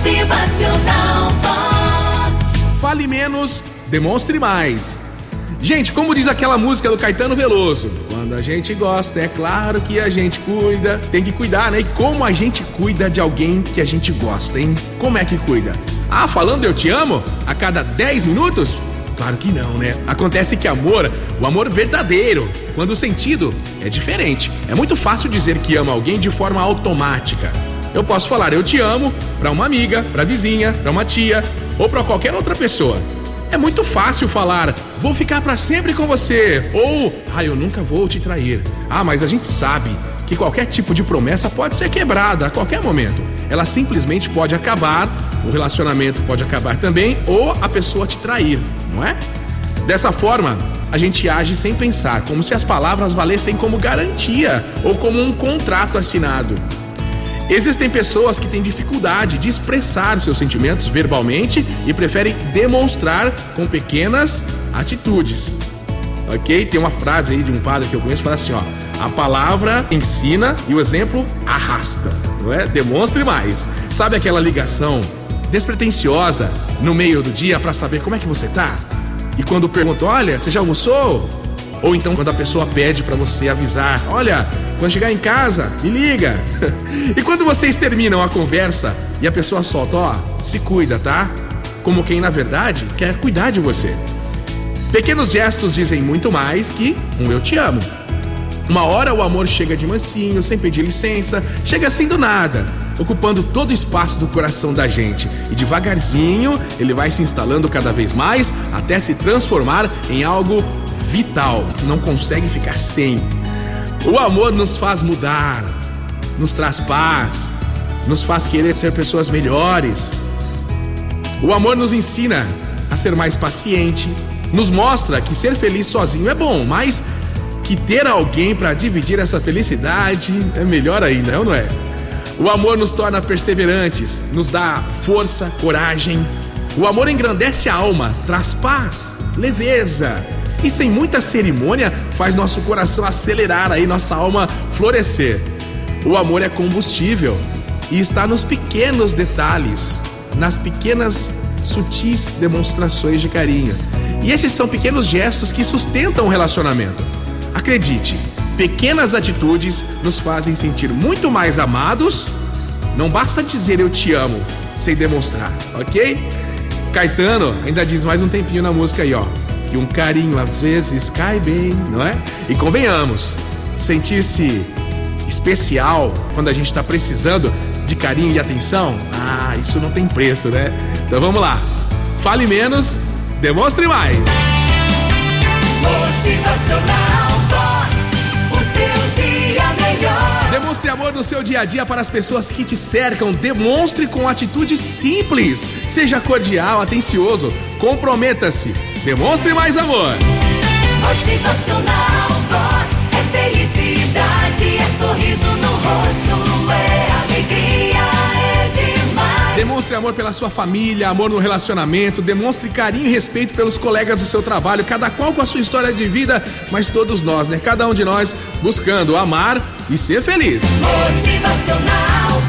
Motivacional Vox. Fale menos, demonstre mais. Gente, como diz aquela música do Caetano Veloso, quando a gente gosta, é claro que a gente cuida, tem que cuidar, né? E como a gente cuida de alguém que a gente gosta, hein? Como é que cuida? Ah, falando eu te amo a cada 10 minutos? Claro que não, né? Acontece que amor, o amor verdadeiro, quando o sentido é diferente. É muito fácil dizer que ama alguém de forma automática. Eu posso falar eu te amo para uma amiga, para vizinha, para uma tia ou para qualquer outra pessoa. É muito fácil falar vou ficar para sempre com você ou ah, eu nunca vou te trair. Ah, mas a gente sabe que qualquer tipo de promessa pode ser quebrada a qualquer momento. Ela simplesmente pode acabar, o relacionamento pode acabar também ou a pessoa te trair, não é? Dessa forma, a gente age sem pensar, como se as palavras valessem como garantia ou como um contrato assinado. Existem pessoas que têm dificuldade de expressar seus sentimentos verbalmente e preferem demonstrar com pequenas atitudes. Ok? Tem uma frase aí de um padre que eu conheço que fala assim: ó, a palavra ensina e o exemplo arrasta, não é? Demonstre mais. Sabe aquela ligação despretensiosa no meio do dia para saber como é que você tá? E quando pergunta, olha, você já almoçou? Ou então quando a pessoa pede para você avisar, olha, quando chegar em casa, me liga. e quando vocês terminam a conversa e a pessoa solta, ó, se cuida, tá? Como quem na verdade quer cuidar de você. Pequenos gestos dizem muito mais que um eu te amo. Uma hora o amor chega de mansinho, sem pedir licença, chega assim do nada, ocupando todo o espaço do coração da gente. E devagarzinho ele vai se instalando cada vez mais até se transformar em algo vital, não consegue ficar sem. O amor nos faz mudar, nos traz paz, nos faz querer ser pessoas melhores. O amor nos ensina a ser mais paciente, nos mostra que ser feliz sozinho é bom, mas que ter alguém para dividir essa felicidade é melhor ainda, não é? O amor nos torna perseverantes, nos dá força, coragem. O amor engrandece a alma, traz paz, leveza, e sem muita cerimônia faz nosso coração acelerar aí, nossa alma florescer. O amor é combustível e está nos pequenos detalhes, nas pequenas sutis demonstrações de carinho. E esses são pequenos gestos que sustentam o relacionamento. Acredite, pequenas atitudes nos fazem sentir muito mais amados. Não basta dizer eu te amo sem demonstrar, ok? Caetano ainda diz mais um tempinho na música aí, ó que um carinho às vezes cai bem, não é? E convenhamos, sentir-se especial quando a gente está precisando de carinho e atenção, ah, isso não tem preço, né? Então vamos lá. Fale menos, demonstre mais. Motivacional Vox, o seu dia melhor. Demonstre amor no seu dia a dia para as pessoas que te cercam. Demonstre com atitude simples. Seja cordial, atencioso. Comprometa-se. Demonstre mais amor. Motivacional Vox é felicidade, é sorriso no rosto, é alegria, é demais. Demonstre amor pela sua família, amor no relacionamento, demonstre carinho e respeito pelos colegas do seu trabalho, cada qual com a sua história de vida, mas todos nós, né? Cada um de nós buscando amar e ser feliz. Motivacional